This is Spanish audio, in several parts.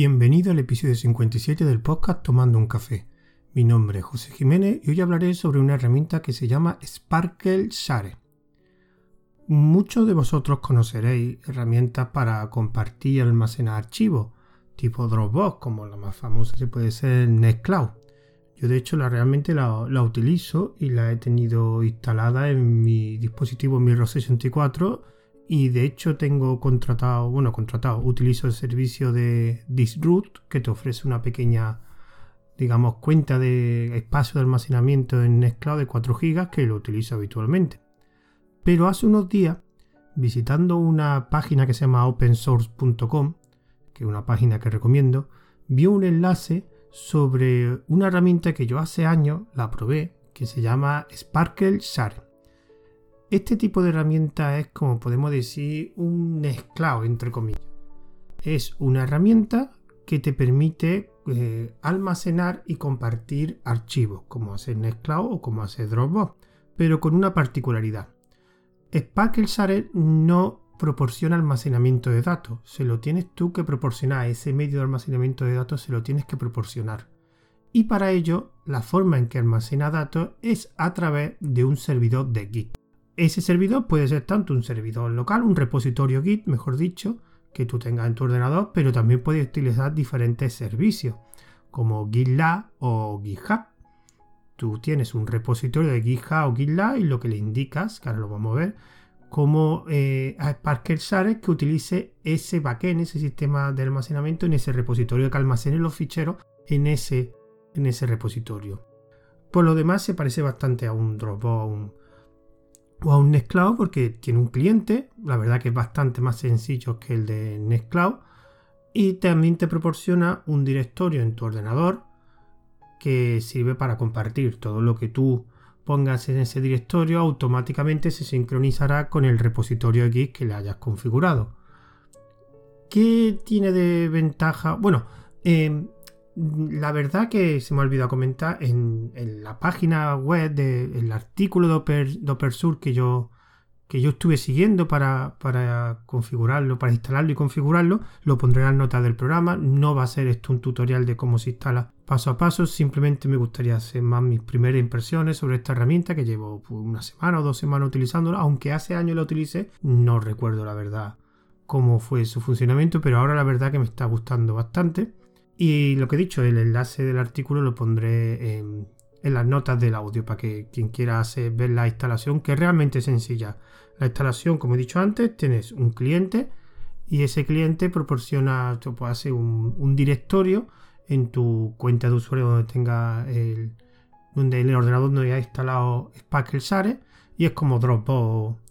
Bienvenido al episodio 57 del podcast Tomando un café. Mi nombre es José Jiménez y hoy hablaré sobre una herramienta que se llama Sparkle Share. Muchos de vosotros conoceréis herramientas para compartir y almacenar archivos, tipo Dropbox, como la más famosa se puede ser Nextcloud. Yo de hecho la realmente la, utilizo y la he tenido instalada en mi dispositivo Mirror 64 y de hecho tengo contratado, bueno, contratado, utilizo el servicio de Disroot que te ofrece una pequeña, digamos, cuenta de espacio de almacenamiento en Nextcloud de 4 GB que lo utilizo habitualmente. Pero hace unos días, visitando una página que se llama opensource.com, que es una página que recomiendo, vi un enlace sobre una herramienta que yo hace años la probé, que se llama Sparkle Share. Este tipo de herramienta es, como podemos decir, un Nextcloud, entre comillas. Es una herramienta que te permite eh, almacenar y compartir archivos, como hace Nextcloud o como hace Dropbox, pero con una particularidad. Share no proporciona almacenamiento de datos, se lo tienes tú que proporcionar, ese medio de almacenamiento de datos se lo tienes que proporcionar. Y para ello, la forma en que almacena datos es a través de un servidor de Git. Ese servidor puede ser tanto un servidor local, un repositorio Git, mejor dicho, que tú tengas en tu ordenador, pero también puedes utilizar diferentes servicios, como GitLab o GitHub. Tú tienes un repositorio de GitHub o GitLab y lo que le indicas, que ahora lo vamos a ver, como eh, a Sparker Share que utilice ese backend, ese sistema de almacenamiento en ese repositorio, que almacene los ficheros en ese, en ese repositorio. Por lo demás, se parece bastante a un Dropbox, o a un Nextcloud porque tiene un cliente, la verdad que es bastante más sencillo que el de Nextcloud y también te proporciona un directorio en tu ordenador que sirve para compartir todo lo que tú pongas en ese directorio automáticamente se sincronizará con el repositorio X que le hayas configurado. ¿Qué tiene de ventaja? Bueno, eh, la verdad que se me ha olvidado comentar en, la página web del artículo de, Oper, que yo, que yo estuve siguiendo para, configurarlo, para instalarlo y configurarlo, lo pondré en las notas del programa. No va a ser esto un tutorial de cómo se instala paso a paso, simplemente me gustaría hacer más mis primeras impresiones sobre esta herramienta que llevo pues, una semana o dos semanas utilizándola, aunque hace años la utilicé, no recuerdo la verdad cómo fue su funcionamiento, pero ahora la verdad que me está gustando bastante. Y lo que he dicho, el enlace del artículo lo pondré en, las notas del audio para que quien quiera hacer, ver la instalación, que es realmente sencilla. La instalación, como he dicho antes, tienes un cliente y ese cliente proporciona, tú puedes un, directorio en tu cuenta de usuario donde tenga el, donde el ordenador donde haya instalado Sparkle Share y es como Dropbox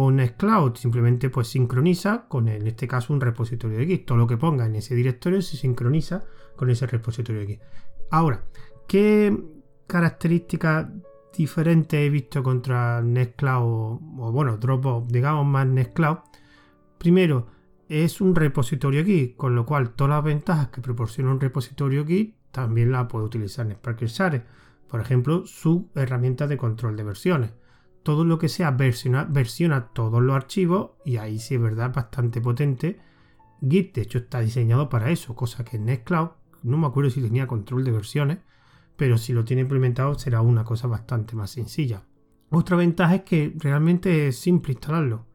o Nextcloud simplemente pues sincroniza con en este caso un repositorio de Git. Todo lo que ponga en ese directorio se sincroniza con ese repositorio de Git. Ahora, ¿qué características diferentes he visto contra Nextcloud o, bueno, Dropbox, digamos más Nextcloud? Primero, es un repositorio Git, con lo cual todas las ventajas que proporciona un repositorio Git también la puede utilizar en. Por ejemplo, su herramienta de control de versiones todo lo que sea versiona, todos los archivos y ahí sí es verdad bastante potente. Git de hecho está diseñado para eso, cosa que Nextcloud no me acuerdo si tenía control de versiones, pero si lo tiene implementado será una cosa bastante más sencilla. Otra ventaja es que realmente es simple instalarlo.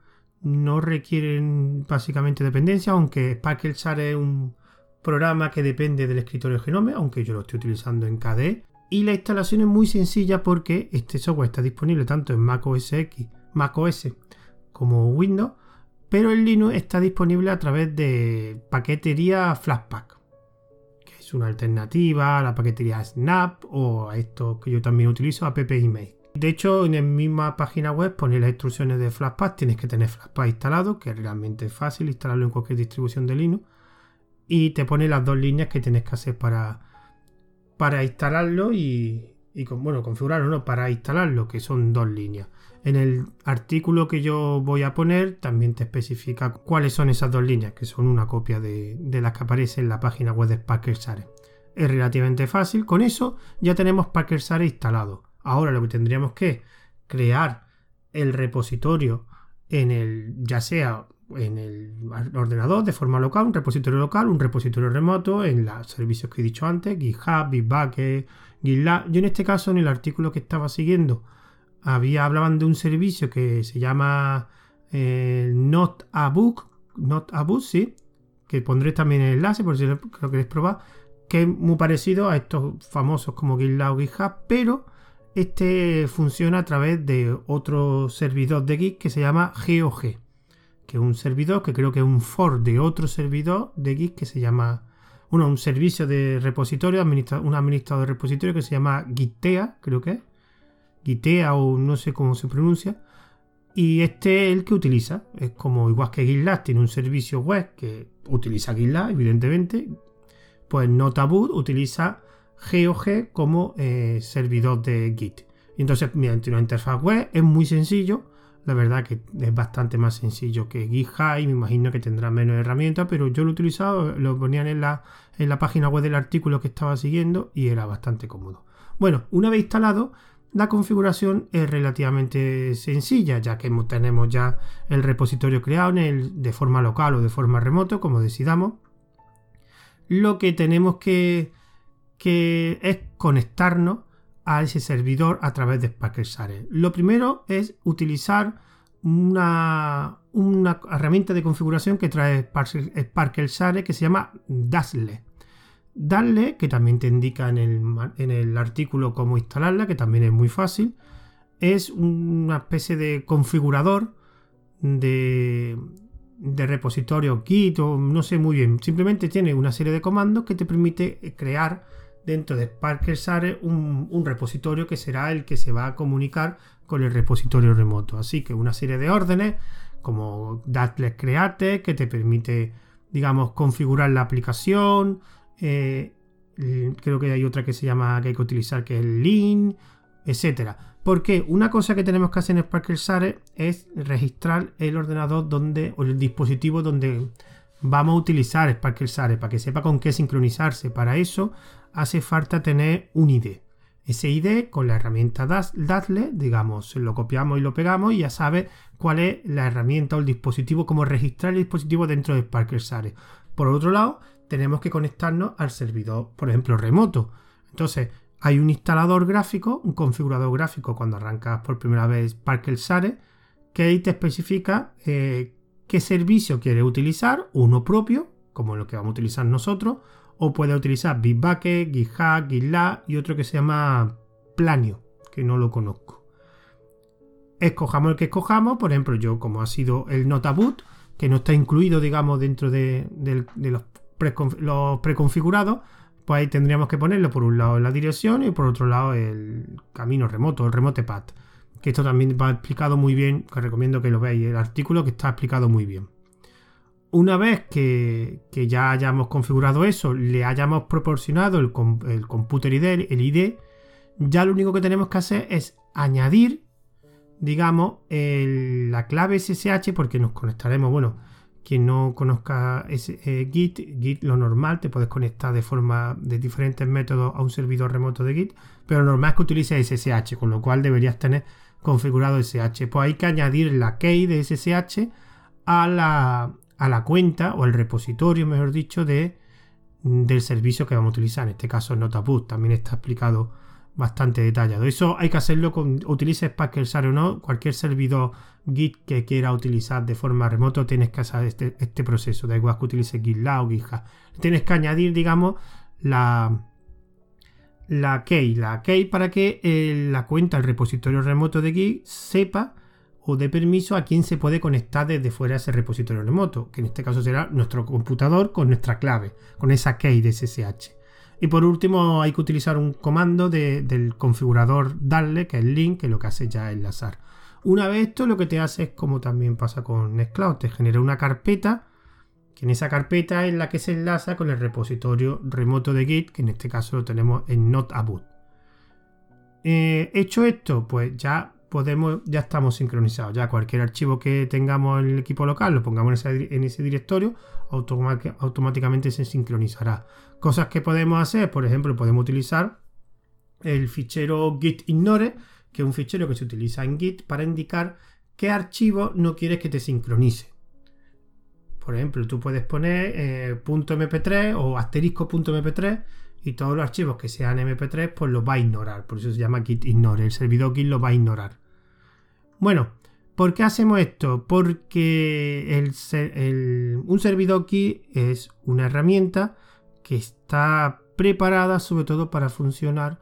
No requieren básicamente dependencia, aunque Sparkle es un programa que depende del escritorio Genome, aunque yo lo estoy utilizando en KDE y la instalación es muy sencilla porque este software está disponible tanto en Mac OS X, Mac OS como Windows, pero en Linux está disponible a través de paquetería Flatpak, que es una alternativa a la paquetería Snap o a esto que yo también utilizo, app email. De hecho, en la misma página web pone las instrucciones de Flatpak, tienes que tener Flatpak instalado, que realmente es fácil instalarlo en cualquier distribución de Linux, y te pone las dos líneas que tienes que hacer para para instalarlo y, bueno, configurarlo, no, para instalarlo, que son dos líneas. En el artículo que yo voy a poner también te especifica cuáles son esas dos líneas, que son una copia de, las que aparece en la página web de Sparker Es relativamente fácil. Con eso ya tenemos Sparker instalado. Ahora lo que tendríamos que crear el repositorio en el, ya sea en el ordenador de forma local, un repositorio local, un repositorio remoto en los servicios que he dicho antes, GitHub, Bitbucket, GitLab. Yo en este caso, en el artículo que estaba siguiendo, había hablaban de un servicio que se llama eh, Not sí, que pondré también el enlace por si lo, queréis probar, que es muy parecido a estos famosos como GitLab o GitHub, pero este funciona a través de otro servidor de Git que se llama GOG, un servidor que creo que es un for de otro servidor de Git que se llama, bueno, un servicio de repositorio, un administrador de repositorio que se llama Gitea, creo que es, Gitea o no sé cómo se pronuncia, y este es el que utiliza, es como igual que GitLab tiene un servicio web que utiliza GitLab, evidentemente, pues Notaboot utiliza GOG como eh, servidor de Git. Y entonces, mediante una interfaz web es muy sencillo. La verdad que es bastante más sencillo que GitHub y me imagino que tendrá menos herramientas, pero yo lo he utilizado, lo ponían en la, en la página web del artículo que estaba siguiendo y era bastante cómodo. Bueno, una vez instalado, la configuración es relativamente sencilla, ya que tenemos ya el repositorio creado en el, de forma local o de forma remoto, como decidamos. Lo que tenemos que que es conectarnos a ese servidor a través de Share. Lo primero es utilizar una, una herramienta de configuración que trae Share que se llama Dasle. Dasle, que también te indica en el, en el artículo cómo instalarla, que también es muy fácil, es una especie de configurador de, de repositorio Git o no sé muy bien. Simplemente tiene una serie de comandos que te permite crear dentro de Sparker Share un, repositorio que será el que se va a comunicar con el repositorio remoto. Así que una serie de órdenes como Datlet Create que te permite, digamos, configurar la aplicación. Eh, creo que hay otra que se llama que hay que utilizar que es el link, etcétera. Porque una cosa que tenemos que hacer en Sparker Share es registrar el ordenador donde o el dispositivo donde vamos a utilizar Sparker Share para que sepa con qué sincronizarse. Para eso hace falta tener un ID. Ese ID con la herramienta Datle, digamos, lo copiamos y lo pegamos y ya sabe cuál es la herramienta o el dispositivo, cómo registrar el dispositivo dentro de Sparker Share. Por otro lado, tenemos que conectarnos al servidor, por ejemplo, remoto. Entonces, hay un instalador gráfico, un configurador gráfico cuando arrancas por primera vez Sparker Share, que ahí te especifica eh, qué servicio quieres utilizar, uno propio, como lo que vamos a utilizar nosotros, o puede utilizar Bitbucket, GitHub, GitLab y otro que se llama Planio, que no lo conozco. Escojamos el que escojamos, por ejemplo, yo como ha sido el Notaboot, que no está incluido, digamos, dentro de, los, preconfigurados, pues ahí tendríamos que ponerlo por un lado en la dirección y por otro lado el camino remoto, el remote path. Que esto también va explicado muy bien, que recomiendo que lo veáis, el artículo que está explicado muy bien una vez que, ya hayamos configurado eso, le hayamos proporcionado el, el computer ID, el ID, ya lo único que tenemos que hacer es añadir, digamos, la clave SSH porque nos conectaremos, bueno, quien no conozca eh, Git, Git lo normal, te puedes conectar de forma de diferentes métodos a un servidor remoto de Git, pero lo normal es que utilices SSH, con lo cual deberías tener configurado SSH. Pues hay que añadir la key de SSH a la, a la cuenta o al repositorio, mejor dicho, de, del servicio que vamos a utilizar. En este caso, Notaboost también está explicado bastante detallado. Eso hay que hacerlo con utilices Share o no, cualquier servidor Git que quiera utilizar de forma remota, tienes que hacer este, este proceso. Da igual que utilices GitLab o GitHub. Tienes que añadir, digamos, la, la key, la key para que eh, la cuenta, el repositorio remoto de Git sepa o de permiso a quién se puede conectar desde fuera ese repositorio remoto, que en este caso será nuestro computador con nuestra clave, con esa key de SSH. Y por último hay que utilizar un comando del configurador darle, que es el link, que lo que hace ya es enlazar. Una vez esto lo que te hace es como también pasa con Nextcloud, te genera una carpeta, que en esa carpeta es la que se enlaza con el repositorio remoto de Git, que en este caso lo tenemos en Notaboot. Eh, hecho esto, pues ya podemos, ya estamos sincronizados. Ya cualquier archivo que tengamos en el equipo local, lo pongamos en ese, directorio, automáticamente se sincronizará. Cosas que podemos hacer, por ejemplo, podemos utilizar el fichero git ignore, que es un fichero que se utiliza en Git para indicar qué archivo no quieres que te sincronice. Por ejemplo, tú puedes poner eh, .mp3 o asterisco.mp3 y todos los archivos que sean mp3 pues los va a ignorar. Por eso se llama git ignore. El servidor git lo va a ignorar. Bueno, ¿por qué hacemos esto? Porque un servidor git es una herramienta que está preparada sobre todo para funcionar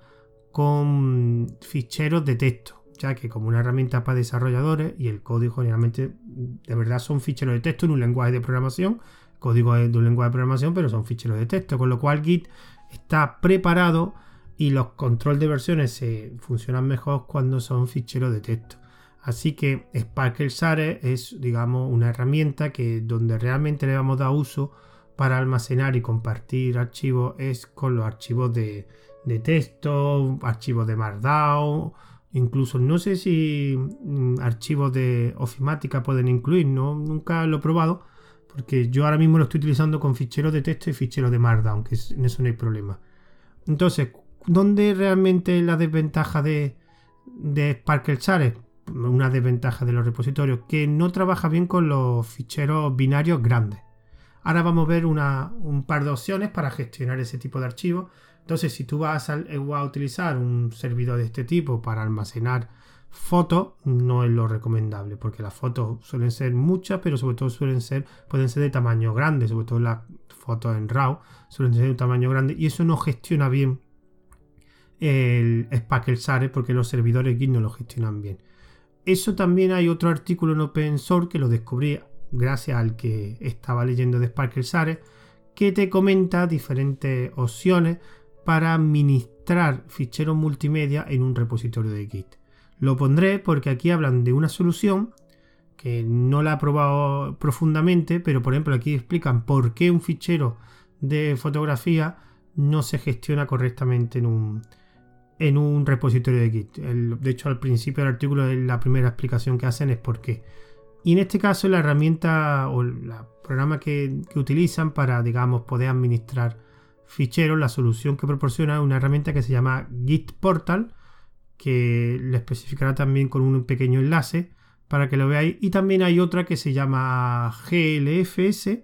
con ficheros de texto, ya que como una herramienta para desarrolladores y el código generalmente de verdad son ficheros de texto en un lenguaje de programación, código de un lenguaje de programación, pero son ficheros de texto, con lo cual Git está preparado y los control de versiones se funcionan mejor cuando son ficheros de texto. Así que Sparkle Share es, digamos, una herramienta que donde realmente le vamos a dar uso para almacenar y compartir archivos es con los archivos de, texto, archivos de Markdown, incluso no sé si mm, archivos de ofimática pueden incluir, ¿no? nunca lo he probado, porque yo ahora mismo lo estoy utilizando con ficheros de texto y ficheros de Markdown, que en eso no hay problema. Entonces, ¿dónde realmente la desventaja de, de Sparkle Share? Una desventaja de los repositorios, que no trabaja bien con los ficheros binarios grandes. Ahora vamos a ver un par de opciones para gestionar ese tipo de archivos. Entonces, si tú vas a, utilizar un servidor de este tipo para almacenar fotos, no es lo recomendable, porque las fotos suelen ser muchas, pero sobre todo suelen ser, pueden ser de tamaño grande, sobre todo las fotos en RAW suelen ser de tamaño grande, y eso no gestiona bien el Spackle Share porque los servidores Git no lo gestionan bien. Eso también hay otro artículo en open source que lo descubrí gracias al que estaba leyendo de Sparkle Share, que te comenta diferentes opciones para administrar ficheros multimedia en un repositorio de Git. Lo pondré porque aquí hablan de una solución que no la he probado profundamente, pero por ejemplo aquí explican por qué un fichero de fotografía no se gestiona correctamente en un, en un repositorio de Git. de hecho, al principio del artículo la primera explicación que hacen es por qué. Y en este caso la herramienta o el programa que, utilizan para, digamos, poder administrar ficheros, la solución que proporciona es una herramienta que se llama Git Portal, que le especificará también con un pequeño enlace para que lo veáis. Y también hay otra que se llama GLFS,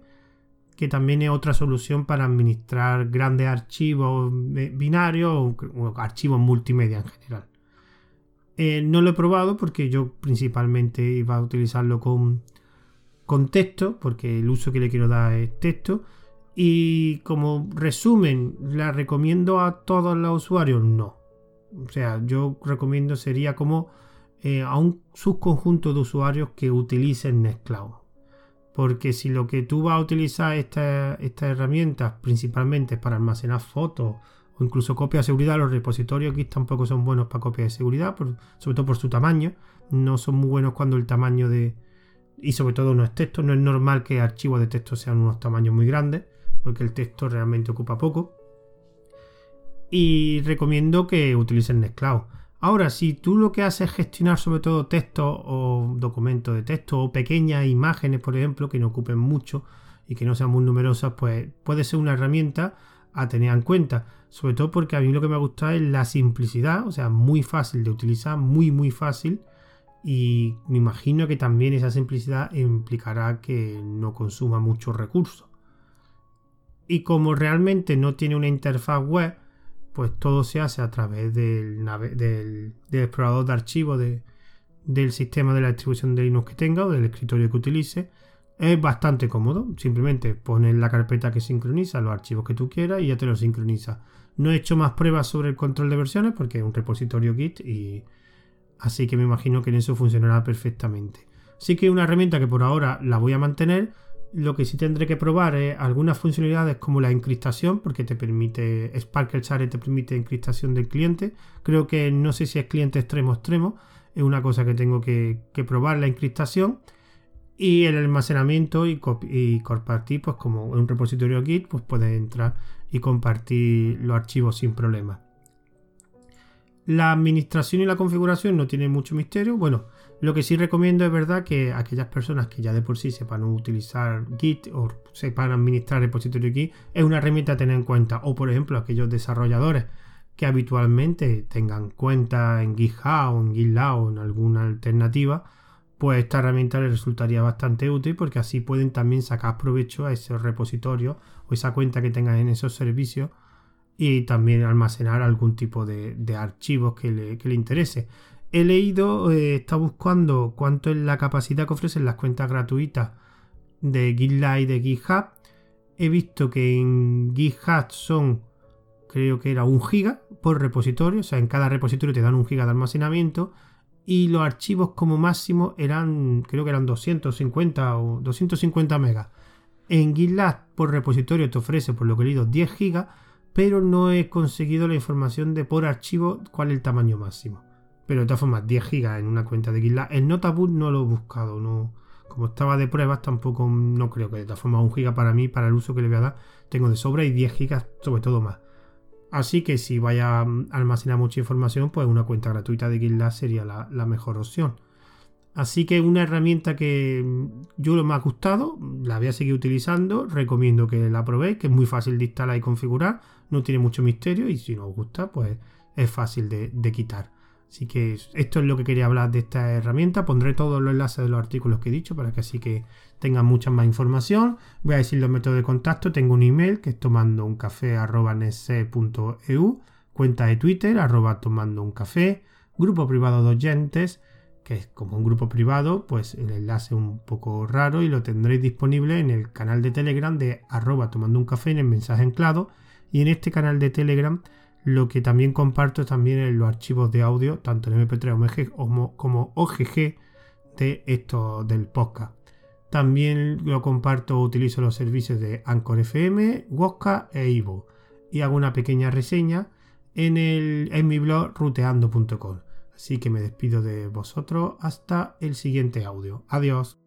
que también es otra solución para administrar grandes archivos binarios o archivos multimedia en general. Eh, no lo he probado porque yo principalmente iba a utilizarlo con, con texto, porque el uso que le quiero dar es texto. Y como resumen, ¿la recomiendo a todos los usuarios? No. O sea, yo recomiendo sería como eh, a un subconjunto de usuarios que utilicen Nextcloud. Porque si lo que tú vas a utilizar estas herramientas principalmente es para almacenar fotos o incluso copia de seguridad. Los repositorios Git tampoco son buenos para copia de seguridad, sobre todo por su tamaño. No son muy buenos cuando el tamaño de... Y sobre todo no es texto. No es normal que archivos de texto sean unos tamaños muy grandes, porque el texto realmente ocupa poco. Y recomiendo que utilicen Nextcloud. Ahora, si tú lo que haces es gestionar sobre todo texto o documentos de texto o pequeñas imágenes, por ejemplo, que no ocupen mucho y que no sean muy numerosas, pues puede ser una herramienta a tener en cuenta. Sobre todo porque a mí lo que me ha gustado es la simplicidad, o sea, muy fácil de utilizar, muy, muy fácil. Y me imagino que también esa simplicidad implicará que no consuma muchos recursos. Y como realmente no tiene una interfaz web, pues todo se hace a través del, del, explorador de archivos del sistema de la distribución de Linux que tenga o del escritorio que utilice es bastante cómodo, simplemente pones la carpeta que sincroniza los archivos que tú quieras y ya te los sincroniza. No he hecho más pruebas sobre el control de versiones porque es un repositorio Git y así que me imagino que en eso funcionará perfectamente. Sí que una herramienta que por ahora la voy a mantener. Lo que sí tendré que probar es algunas funcionalidades como la encriptación, porque te permite, Sparkle Share te permite encriptación del cliente. Creo que no sé si es cliente extremo extremo, es una cosa que tengo que, probar la encriptación y el almacenamiento y, compartir, pues como un repositorio Git, pues puedes entrar y compartir los archivos sin problema. La administración y la configuración no tienen mucho misterio. Bueno, lo que sí recomiendo es verdad que aquellas personas que ya de por sí sepan utilizar Git o sepan administrar repositorio Git es una herramienta a tener en cuenta. O por ejemplo, aquellos desarrolladores que habitualmente tengan cuenta en GitHub o en GitLab o en alguna alternativa pues esta herramienta les resultaría bastante útil porque así pueden también sacar provecho a ese repositorio o esa cuenta que tengan en esos servicios y también almacenar algún tipo de, archivos que le, interese. He leído, eh, está buscando cuánto es la capacidad que ofrecen las cuentas gratuitas de GitLab y de GitHub. He visto que en GitHub son, creo que era un giga por repositorio, o sea, en cada repositorio te dan un giga de almacenamiento y los archivos como máximo eran, creo que eran 250 o 250 megas. En GitLab por repositorio te ofrece, por lo que he leído, 10 gigas pero no he conseguido la información de por archivo cuál es el tamaño máximo. Pero de todas formas, 10 GB en una cuenta de GitLab. El Notebook no lo he buscado, no. Como estaba de pruebas, tampoco no creo que de todas formas un GB para mí, para el uso que le voy a dar, tengo de sobra y 10 GB sobre todo más. Así que si vaya a almacenar mucha información, pues una cuenta gratuita de GitLab sería la, mejor opción. Así que una herramienta que yo me ha gustado, la voy a seguir utilizando, recomiendo que la probéis, que es muy fácil de instalar y configurar, no tiene mucho misterio y si no os gusta, pues es fácil de, quitar. Así que esto es lo que quería hablar de esta herramienta. Pondré todos los enlaces de los artículos que he dicho para que así que tengan mucha más información. Voy a decir los métodos de contacto. Tengo un email que es tomando un café cuenta de Twitter arroba tomando un café, grupo privado de oyentes que es como un grupo privado, pues el enlace un poco raro y lo tendréis disponible en el canal de Telegram de arroba tomando un café en el mensaje anclado y en este canal de Telegram lo que también comparto también en los archivos de audio, tanto en MP3 como, como OGG de esto del podcast. También lo comparto, utilizo los servicios de Anchor FM, Wosca e Ivo y hago una pequeña reseña en, el, en mi blog ruteando.com. Así que me despido de vosotros hasta el siguiente audio. Adiós.